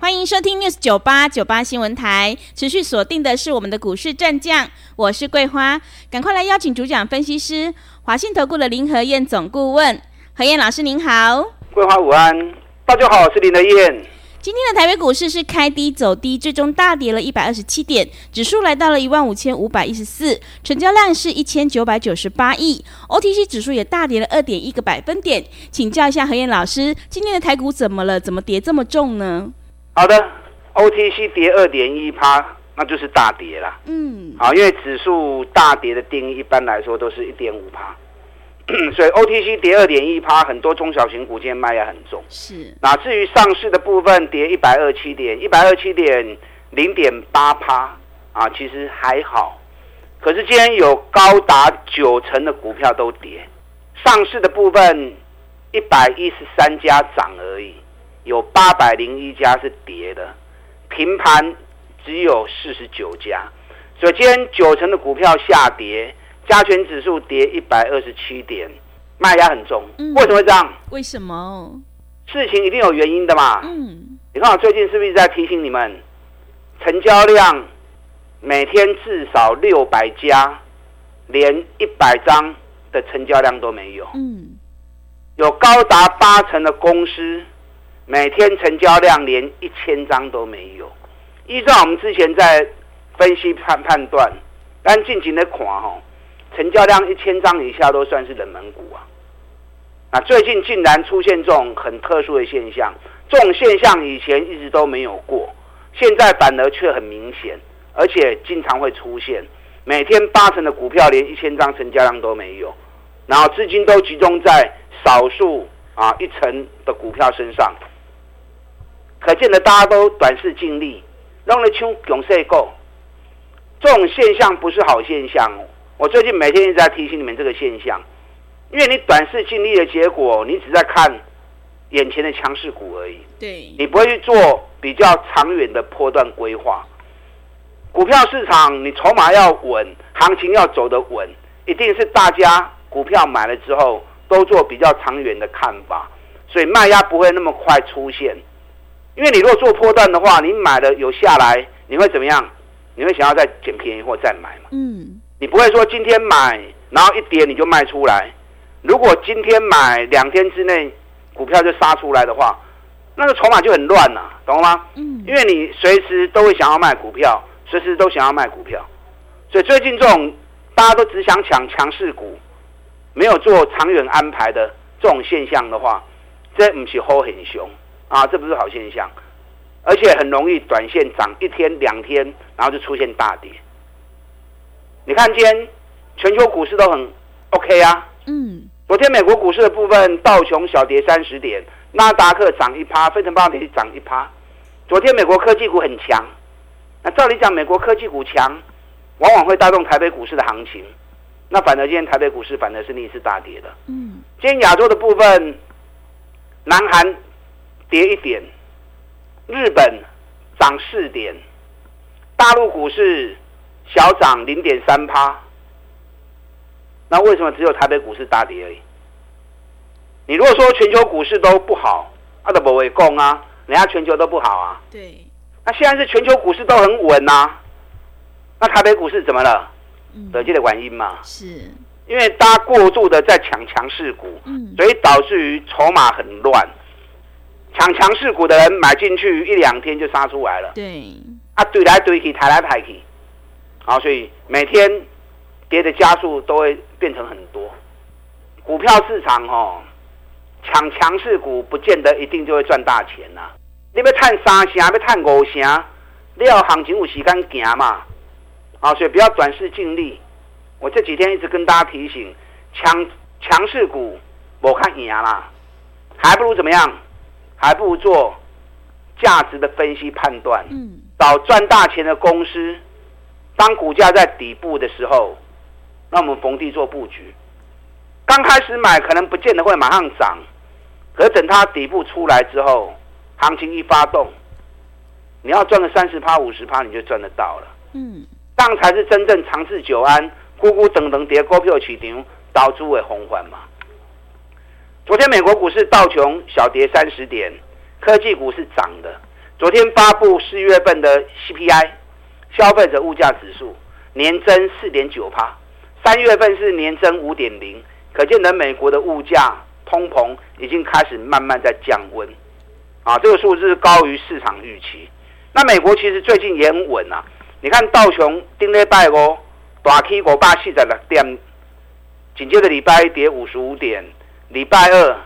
欢迎收听 News 九八九八新闻台，持续锁定的是我们的股市战将，我是桂花，赶快来邀请主讲分析师华信投顾的林和燕总顾问，何燕老师您好，桂花午安，大家好，我是林和燕。今天的台北股市是开低走低，最终大跌了一百二十七点，指数来到了一万五千五百一十四，成交量是一千九百九十八亿，OTC 指数也大跌了二点一个百分点。请教一下何燕老师，今天的台股怎么了？怎么跌这么重呢？好的，OTC 跌二点一趴，那就是大跌啦。嗯，好，因为指数大跌的定义一般来说都是一点五趴，所以 OTC 跌二点一趴，很多中小型股今天卖压很重。是，那至于上市的部分跌一百二七点，一百二七点零点八趴啊，其实还好。可是今天有高达九成的股票都跌，上市的部分一百一十三家涨而已。有八百零一家是跌的，平盘只有四十九家，所以今天九成的股票下跌，加权指数跌一百二十七点，卖压很重。嗯，为什么会这样？为什么？事情一定有原因的嘛。嗯，你看我最近是不是在提醒你们，成交量每天至少六百家，连一百张的成交量都没有。嗯，有高达八成的公司。每天成交量连一千张都没有，依照我们之前在分析判判断，但近期的看吼，成交量一千张以下都算是冷门股啊。那最近竟然出现这种很特殊的现象，这种现象以前一直都没有过，现在反而却很明显，而且经常会出现。每天八成的股票连一千张成交量都没有，然后资金都集中在少数啊一成的股票身上。可见的，大家都短视尽力，弄了穷永世够。这种现象不是好现象。我最近每天一直在提醒你们这个现象，因为你短视尽力的结果，你只在看眼前的强势股而已。对，你不会去做比较长远的波段规划。股票市场，你筹码要稳，行情要走得稳，一定是大家股票买了之后都做比较长远的看法，所以卖压不会那么快出现。因为你如果做波段的话，你买了有下来，你会怎么样？你会想要再捡便宜或再买嘛？嗯，你不会说今天买，然后一跌你就卖出来。如果今天买两天之内股票就杀出来的话，那个筹码就很乱了，懂吗？嗯，因为你随时都会想要卖股票，随时都想要卖股票，所以最近这种大家都只想抢强势股，没有做长远安排的这种现象的话，这不是好很凶。啊，这不是好现象，而且很容易短线涨一天两天，然后就出现大跌。你看今天全球股市都很 OK 啊，嗯，昨天美国股市的部分道琼小跌三十点，纳达克涨一趴，费城半导体涨一趴。昨天美国科技股很强，那照理讲美国科技股强，往往会带动台北股市的行情，那反而今天台北股市反而是逆势大跌的。嗯，今天亚洲的部分，南韩。跌一点，日本涨四点，大陆股市小涨零点三趴。那为什么只有台北股市大跌而已？你如果说全球股市都不好，阿德伯会供啊，人家全球都不好啊。对。那现在是全球股市都很稳呐、啊，那台北股市怎么了？得这的原因嘛。是。因为大家过度的在抢强势股，嗯，所以导致于筹码很乱。抢强势股的人买进去一两天就杀出来了，对，啊，堆来堆去，抬来抬去，好，所以每天跌的加速都会变成很多。股票市场哦，抢强势股不见得一定就会赚大钱呐、啊。你要探三成，要探五成，你要行情有时间行嘛，啊，所以不要短视尽力。我这几天一直跟大家提醒，抢强势股我看赢啦，还不如怎么样？还不如做价值的分析判断，找赚大钱的公司。当股价在底部的时候，那我们逢低做布局。刚开始买可能不见得会马上涨，可等它底部出来之后，行情一发动，你要赚个三十趴、五十趴，你就赚得到了。嗯，这样才是真正长治久安、咕咕等等跌股票起停，导出为红环嘛。昨天美国股市道琼小跌三十点，科技股是涨的。昨天发布四月份的 CPI 消费者物价指数年增四点九趴，三月份是年增五点零。可见得美国的物价通膨已经开始慢慢在降温，啊，这个数字高于市场预期。那美国其实最近也很稳啊，你看道琼顶礼拜五大起五百四十六点，紧接着礼拜跌五十五点，礼拜二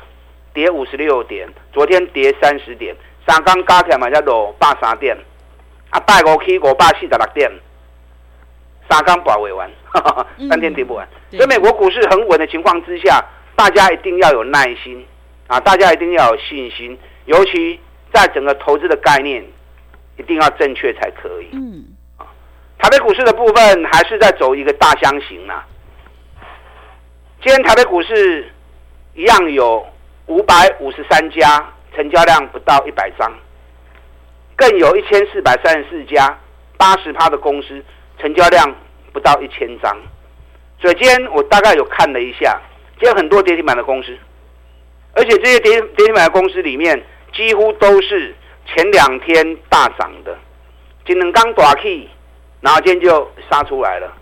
跌五十六点，昨天跌三十点，三刚加起来嘛才落百三点，啊，拜五起五百四十六点。三刚保卫完，三天跌不完，嗯、所以美国股市很稳的情况之下，大家一定要有耐心啊！大家一定要有信心，尤其在整个投资的概念，一定要正确才可以。嗯，啊，台北股市的部分还是在走一个大箱型啊。今天台北股市一样有五百五十三家，成交量不到一百张，更有一千四百三十四家，八十趴的公司。成交量不到一千张，所以今天我大概有看了一下，今天很多跌停板的公司，而且这些跌跌停板的公司里面，几乎都是前两天大涨的，今天刚打起，然后今天就杀出来了，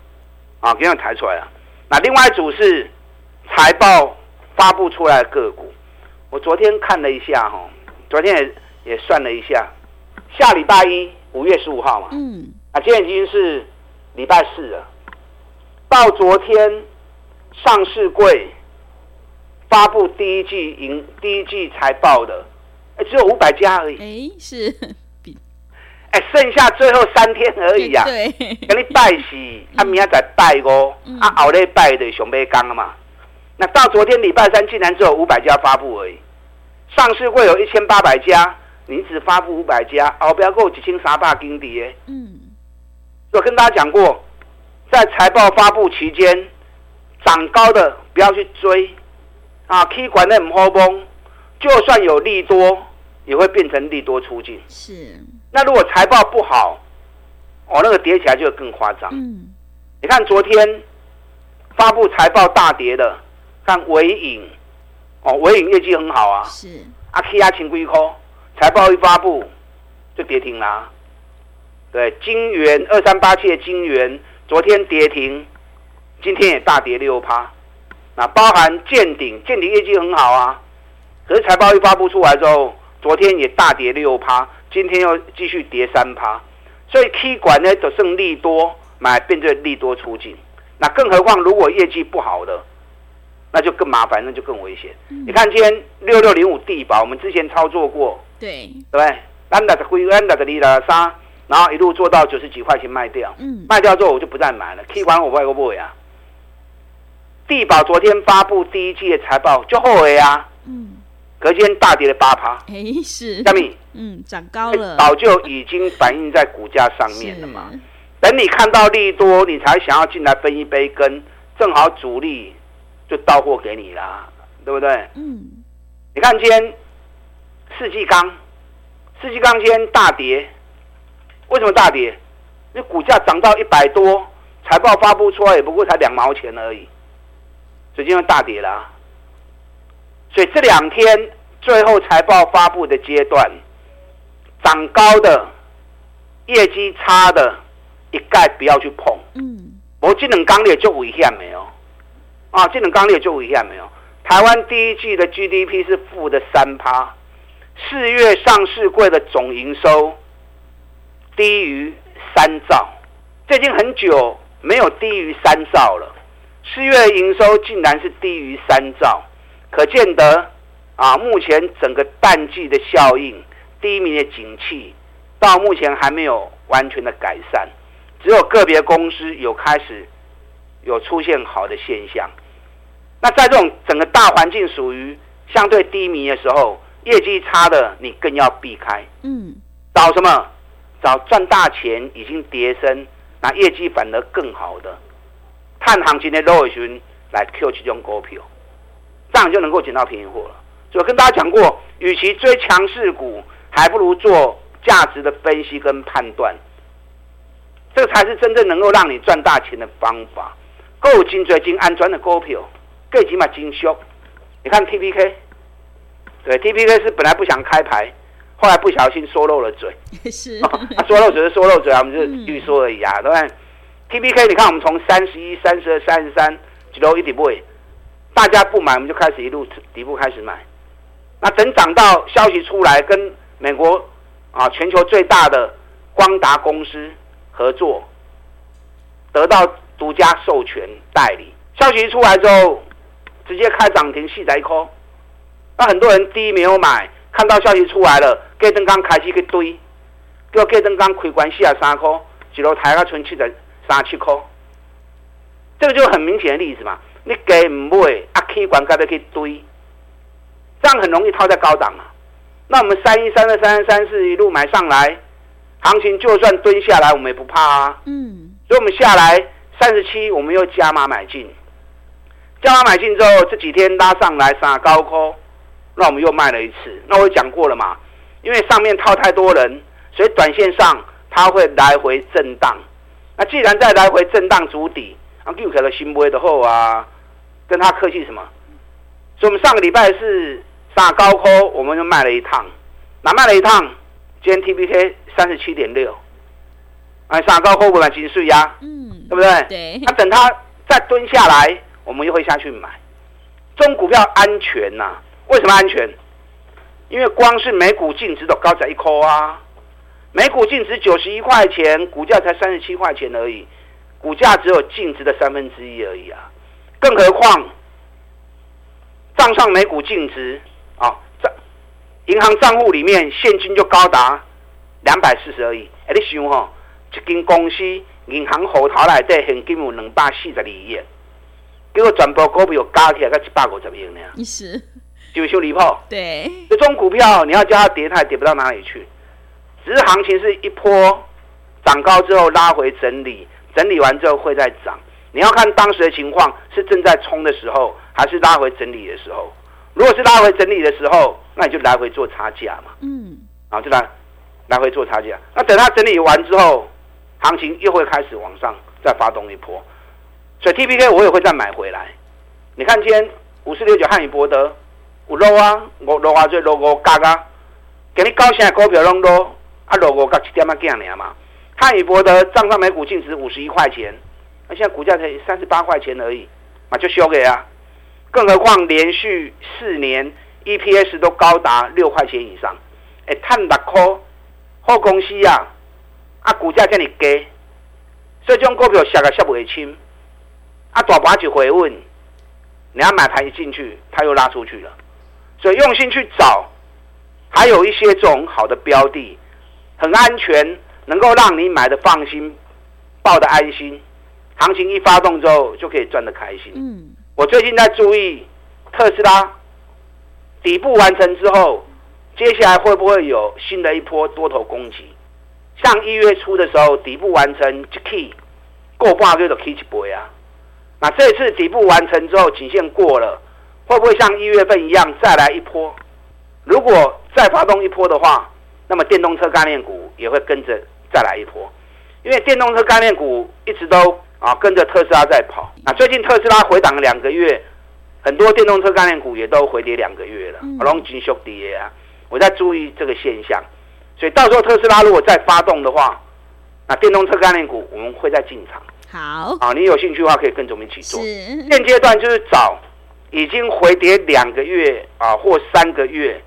啊，今天抬出来了。那另外一组是财报发布出来的个股，我昨天看了一下哈，昨天也也算了一下，下礼拜一五月十五号嘛，嗯，啊，今天已经是。礼拜四了，到昨天上市柜发布第一季营第一季财报的，哎，只有五百家而已。哎，是 比，哎，剩下最后三天而已啊。对，给你拜喜，啊明天再拜哦，啊，后礼拜的熊背刚了嘛。那到昨天礼拜三，竟然只有五百家发布而已。上市会有一千八百家，你只发布五百家，哦，不要够几千三百斤的。嗯。我跟大家讲过，在财报发布期间，涨高的不要去追，啊，K 管的很好崩，就算有利多，也会变成利多出尽。是。那如果财报不好，哦，那个跌起来就会更夸张。嗯。你看昨天发布财报大跌的，看纬颖，哦，纬颖业绩很好啊。是。阿 K 亚请归空，财报一发布就跌停啦。对，金元二三八七的金元，昨天跌停，今天也大跌六趴。那包含健鼎，健鼎业绩很好啊，可是财报一发布出来之后，昨天也大跌六趴，今天又继续跌三趴。所以 K 管呢，就剩利多买，变成利多出尽。那更何况如果业绩不好的，那就更麻烦，那就更危险。嗯、你看今天六六零五地保，我们之前操作过，对对不对？安达的辉，安达的利达沙。然后一路做到九十几块钱卖掉，嗯，卖掉之后我就不再买了。K 管我不会不会啊？地保昨天发布第一季的财报就后悔啊，嗯，隔天大跌了八趴，哎是，小米，嗯，涨高了，早就已经反映在股价上面了嘛。等你看到利多，你才想要进来分一杯羹，正好主力就到货给你啦，对不对？嗯，你看今天世纪钢，世纪钢今天大跌。为什么大跌？因为股价涨到一百多，财报发布出来也不过才两毛钱而已，所以今天大跌啦啊。所以这两天最后财报发布的阶段，涨高的、业绩差的，一概不要去碰。嗯，我这两钢铁就危险没有？啊，这两钢铁就一样没有？台湾第一季的 GDP 是负的三趴，四月上市柜的总营收。低于三兆，最近很久没有低于三兆了。四月营收竟然是低于三兆，可见得啊，目前整个淡季的效应、低迷的景气，到目前还没有完全的改善，只有个别公司有开始有出现好的现象。那在这种整个大环境属于相对低迷的时候，业绩差的你更要避开。嗯，找什么？找赚大钱已经跌升，那业绩反而更好的，太看行情的落旬来 Q 其中股票，这样就能够捡到便宜货了。所以跟大家讲过，与其追强势股，还不如做价值的分析跟判断，这个才是真正能够让你赚大钱的方法。够精准、精安全的股票，更起码精修。你看 TPK，对 TPK 是本来不想开牌，后来不小心说漏了嘴。是，哦啊、说漏嘴是说漏嘴啊，我们就预说而已啊，对不对？TPK，你看我们从三十一、三十二、三十三几楼一底部，大家不买，我们就开始一路底部开始买。那等涨到消息出来，跟美国啊全球最大的光达公司合作，得到。独家授权代理，消息一出来之后，直接开涨停，细仔一颗。那很多人第一没有买，看到消息出来了，隔灯刚开始去堆，叫隔灯刚开关系啊三颗，一路抬到存七的三七颗。这个就很明显的例子嘛，你给唔买，啊开关该得去堆，这样很容易套在高档啊。那我们三一三二三三三四一路买上来，行情就算蹲下来，我们也不怕啊。嗯，所以我们下来。三十七，我们又加码买进，加码买进之后，这几天拉上来杀高空，那我们又卖了一次。那我讲过了嘛，因为上面套太多人，所以短线上它会来回震荡。那既然在来回震荡筑底，啊，又可能新威的后啊，跟他客气什么？所以我们上个礼拜是杀高空，我们就卖了一趟，那卖了一趟，今天 T B K 三十七点六，哎，杀高空不买金税呀。嗯。对不对？对。那、啊、等它再蹲下来，我们又会下去买。这种股票安全呐、啊？为什么安全？因为光是每股净值都高在一块啊，每股净值九十一块钱，股价才三十七块钱而已，股价只有净值的三分之一而已啊。更何况账上每股净值啊，账银行账户里面现金就高达两百四十而已。哎，你想哈，一间公司。银行户头内底现金有两百四十二亿，结果全部股票加起来才一百五十亿呢。意思就修离谱。对，这种股票你要叫它跌，它也跌不到哪里去。只是行情是一波涨高之后拉回整理，整理完之后会再涨。你要看当时的情况是正在冲的时候，还是拉回整理的时候。如果是拉回整理的时候，那你就来回做差价嘛。嗯，然后就来来回做差价。那等它整理完之后。行情又会开始往上再发动一波，所以 TPK 我也会再买回来。你看今天五四六九汉语博德有落啊，我落啊，最落五嘎嘎，给你高兴的股票拢落，啊 low 五嘎七点嘛几样嘛。汉语博德账上每股净值五十一块钱，那现在股价才三十八块钱而已，嘛就修给啊。更何况连续四年 EPS 都高达六块钱以上，哎，赚六块，好公司呀、啊。啊，股价这么低，所以这种股票下个下不会轻。啊，大盘就回问，你要买盘一进去，它又拉出去了。所以用心去找，还有一些这种好的标的，很安全，能够让你买的放心，抱的安心。行情一发动之后，就可以赚得开心。嗯，我最近在注意特斯拉底部完成之后，接下来会不会有新的一波多头攻击？像一月初的时候，底部完成一 K，过半个月的 K 一波啊。那这次底部完成之后，颈线过了，会不会像一月份一样再来一波？如果再发动一波的话，那么电动车概念股也会跟着再来一波。因为电动车概念股一直都啊跟着特斯拉在跑。那最近特斯拉回档两个月，很多电动车概念股也都回跌两个月了，龙金兄弟啊，我在注意这个现象。所以到时候特斯拉如果再发动的话，那电动车概念股我们会再进场。好，啊，你有兴趣的话可以跟着我们一起做。是现阶段就是找已经回跌两个月啊或三个月，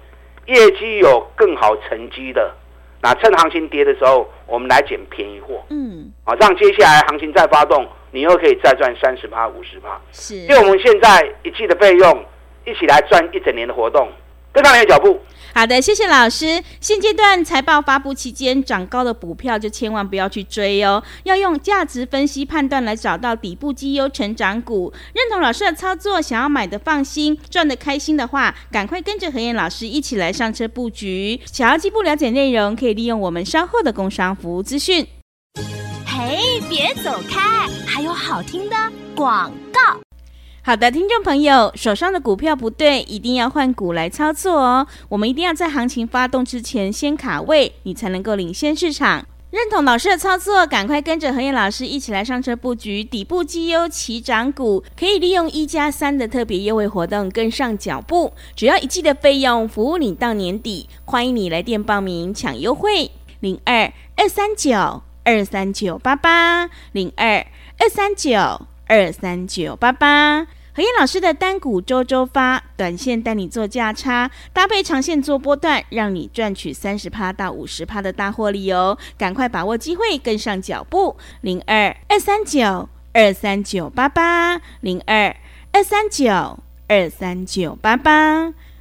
业绩有更好成绩的，那趁行情跌的时候，我们来捡便宜货。嗯，啊，让接下来行情再发动，你又可以再赚三十趴、五十趴。是，因为我们现在一季的费用，一起来赚一整年的活动。跟上你的脚步。好的，谢谢老师。现阶段财报发布期间，涨高的股票就千万不要去追哦，要用价值分析判断来找到底部绩优成长股。认同老师的操作，想要买的放心，赚得开心的话，赶快跟着何燕老师一起来上车布局。想要进一步了解内容，可以利用我们稍后的工商服务资讯。嘿，别走开，还有好听的广告。好的，听众朋友，手上的股票不对，一定要换股来操作哦。我们一定要在行情发动之前先卡位，你才能够领先市场。认同老师的操作，赶快跟着和彦老师一起来上车布局底部绩优起涨股，可以利用一加三的特别优惠活动跟上脚步，只要一季的费用，服务你到年底。欢迎你来电报名抢优惠，零二二三九二三九八八零二二三九二三九八八。何燕老师的单股周周发，短线带你做价差，搭配长线做波段，让你赚取三十趴到五十趴的大获利哦！赶快把握机会，跟上脚步，零二二三九二三九八八，零二二三九二三九八八。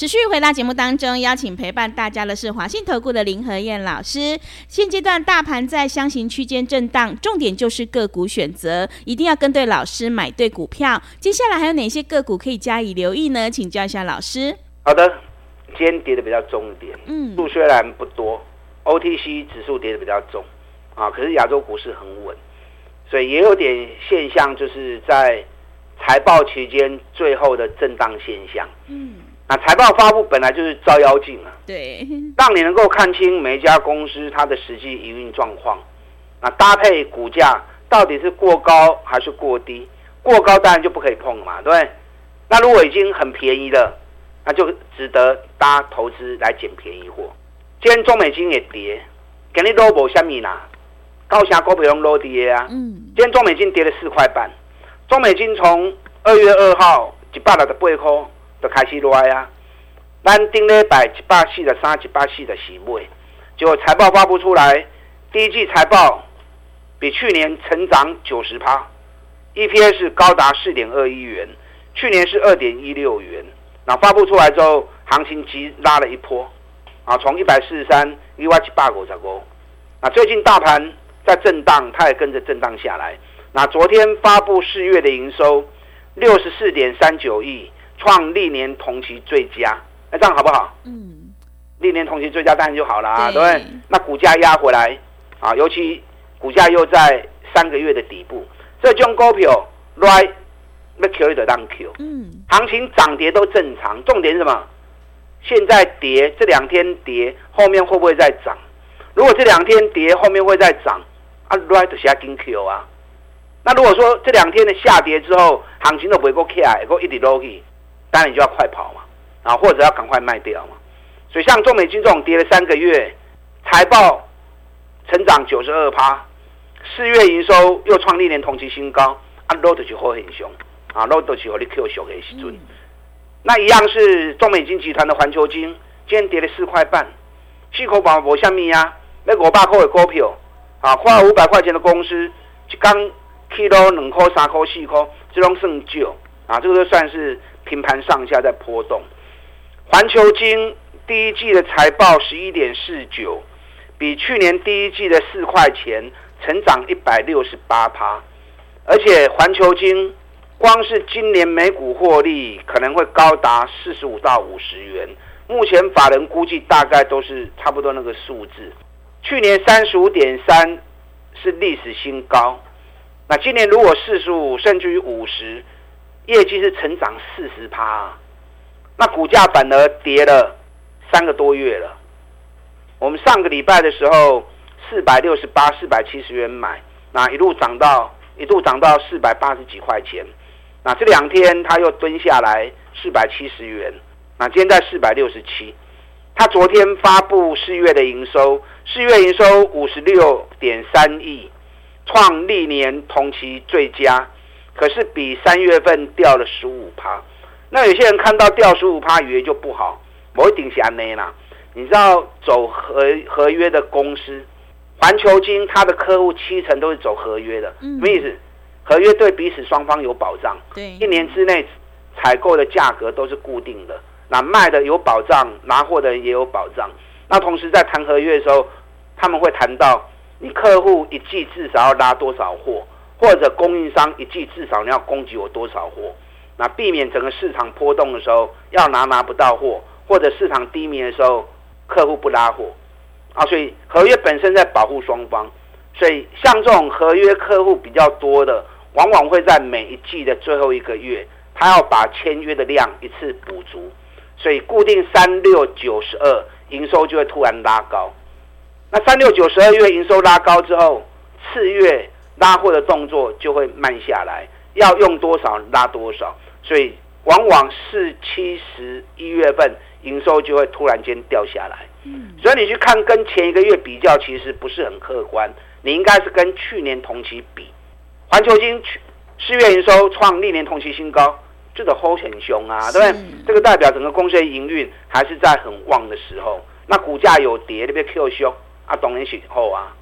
持续回到节目当中，邀请陪伴大家的是华信投顾的林和燕老师。现阶段大盘在箱型区间震荡，重点就是个股选择，一定要跟对老师，买对股票。接下来还有哪些个股可以加以留意呢？请教一下老师。好的，今天跌的比较重一点，嗯，数虽然不多，O T C 指数跌的比较重啊，可是亚洲股市很稳。所以也有点现象，就是在财报期间最后的震荡现象。嗯，那财报发布本来就是照妖镜啊，对，让你能够看清每一家公司它的实际营运状况。那搭配股价到底是过高还是过低？过高当然就不可以碰嘛，对不对？那如果已经很便宜了，那就值得大家投资来捡便宜货。今天中美金也跌，给你 low 下面啦。高翔股票用落跌啊！嗯，今天中美金跌了四块半，中美金从二月二号一百六十八块都开始落啊，咱顶礼拜一百四十三、一百四十四买，结果财报发布出来，第一季财报比去年成长九十趴，EPS 是高达四点二亿元，去年是二点一六元。那发布出来之后，行情急拉了一波，啊，从一百四十三一万七百五十五。那最近大盘。在震荡，它也跟着震荡下来。那昨天发布四月的营收六十四点三九亿，创历年同期最佳。那这样好不好？嗯，历年同期最佳当然就好了啊，对不对？那股价压回来啊，尤其股价又在三个月的底部，这种股票 right，要 Q 的当 Q。嗯，行情涨跌都正常，重点是什么？现在跌，这两天跌，后面会不会再涨？如果这两天跌，后面会再涨？啊，right 就是要跟 Q 啊。那如果说这两天的下跌之后，行情都不会够起来，够一直落去，当然你就要快跑嘛，啊，或者要赶快卖掉嘛。所以像中美金这种跌了三个月，财报成长九十二趴，四月营收又创历年同期新高，啊，落的就会很凶，啊，落的就会你 Q 熊的时阵。那一样是中美金集团的环球金，今天跌了四块半，四块半无虾米啊，那五百块的股票。啊，花五百块钱的公司，一刚 kilo 两块、三块、四块，这种算旧啊，这个都算是平盘上下在波动。环球晶第一季的财报十一点四九，比去年第一季的四块钱成长一百六十八趴，而且环球晶光是今年每股获利可能会高达四十五到五十元，目前法人估计大概都是差不多那个数字。去年三十五点三是历史新高，那今年如果四十五甚至于五十，业绩是成长四十趴，那股价反而跌了三个多月了。我们上个礼拜的时候四百六十八、四百七十元买，那一路涨到一度涨到四百八十几块钱，那这两天它又蹲下来四百七十元，那今天在四百六十七。他昨天发布四月的营收，四月营收五十六点三亿，创历年同期最佳，可是比三月份掉了十五趴。那有些人看到掉十五趴，以为就不好，某一定是安内啦。你知道走合合约的公司，环球金它的客户七成都是走合约的，什么意思？合约对彼此双方有保障，对，一年之内采购的价格都是固定的。那卖的有保障，拿货的人也有保障。那同时在谈合约的时候，他们会谈到你客户一季至少要拉多少货，或者供应商一季至少你要供给我多少货，那避免整个市场波动的时候要拿拿不到货，或者市场低迷的时候客户不拉货啊，所以合约本身在保护双方，所以像这种合约客户比较多的，往往会在每一季的最后一个月，他要把签约的量一次补足，所以固定三六九十二营收就会突然拉高。那三六九十二月营收拉高之后，次月拉货的动作就会慢下来，要用多少拉多少，所以往往四七十一月份营收就会突然间掉下来。嗯，所以你去看跟前一个月比较，其实不是很客观，你应该是跟去年同期比。环球金去四月营收创历年同期新高，这个 hold 很凶啊，对不对？这个代表整个公司的营运还是在很旺的时候，那股价有跌，那边 Q 凶。啊，当然是好啊。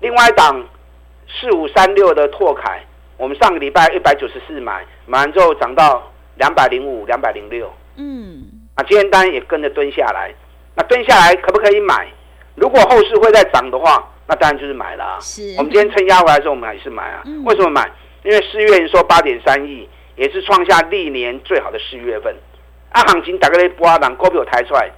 另外一档四五三六的拓凯，我们上个礼拜一百九十四买，买完之后涨到两百零五、两百零六。嗯。啊，今天单也跟着蹲下来。那蹲下来可不可以买？如果后市会再涨的话，那当然就是买了啊。是。我们今天趁压回来的时候，我们还是买啊。嗯。为什么买？因为四月营收八点三亿，也是创下历年最好的四月份。啊，行情大概咧波浪股票抬出来。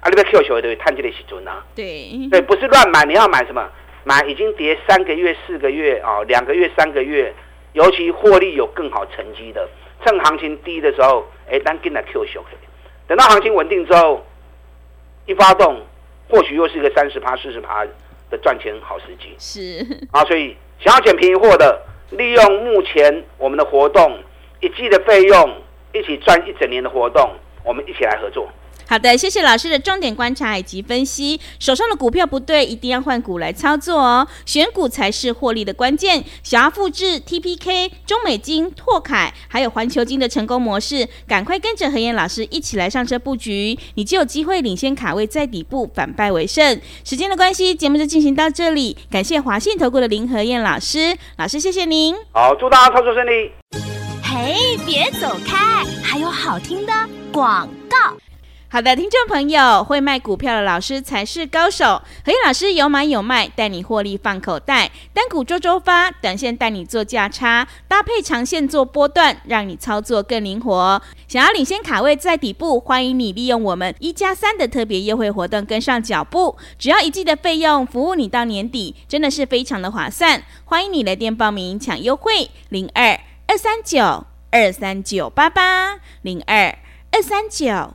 啊，你要 Q 球的，探这个时准啊。对对，不是乱买，你要买什么？买已经跌三个月、四个月啊，两个月、三个月，尤其获利有更好成绩的，趁行情低的时候，哎，单跟来 Q 球。等到行情稳定之后，一发动，或许又是一个三十趴、四十趴的赚钱好时机。是啊，所以想要捡便宜货的，利用目前我们的活动，一季的费用，一起赚一整年的活动，我们一起来合作。好的，谢谢老师的重点观察以及分析。手上的股票不对，一定要换股来操作哦。选股才是获利的关键。想要复制 TPK、中美金、拓凯还有环球金的成功模式，赶快跟着何燕老师一起来上车布局，你就有机会领先卡位在底部，反败为胜。时间的关系，节目就进行到这里。感谢华信投顾的林何燕老师，老师谢谢您。好，祝大家操作顺利。嘿，别走开，还有好听的广告。好的，听众朋友，会卖股票的老师才是高手。和彦老师有买有卖，带你获利放口袋。单股周周发，短线带你做价差，搭配长线做波段，让你操作更灵活。想要领先卡位在底部，欢迎你利用我们一加三的特别优惠活动跟上脚步。只要一季的费用，服务你到年底，真的是非常的划算。欢迎你来电报名抢优惠，零二二三九二三九八八零二二三九。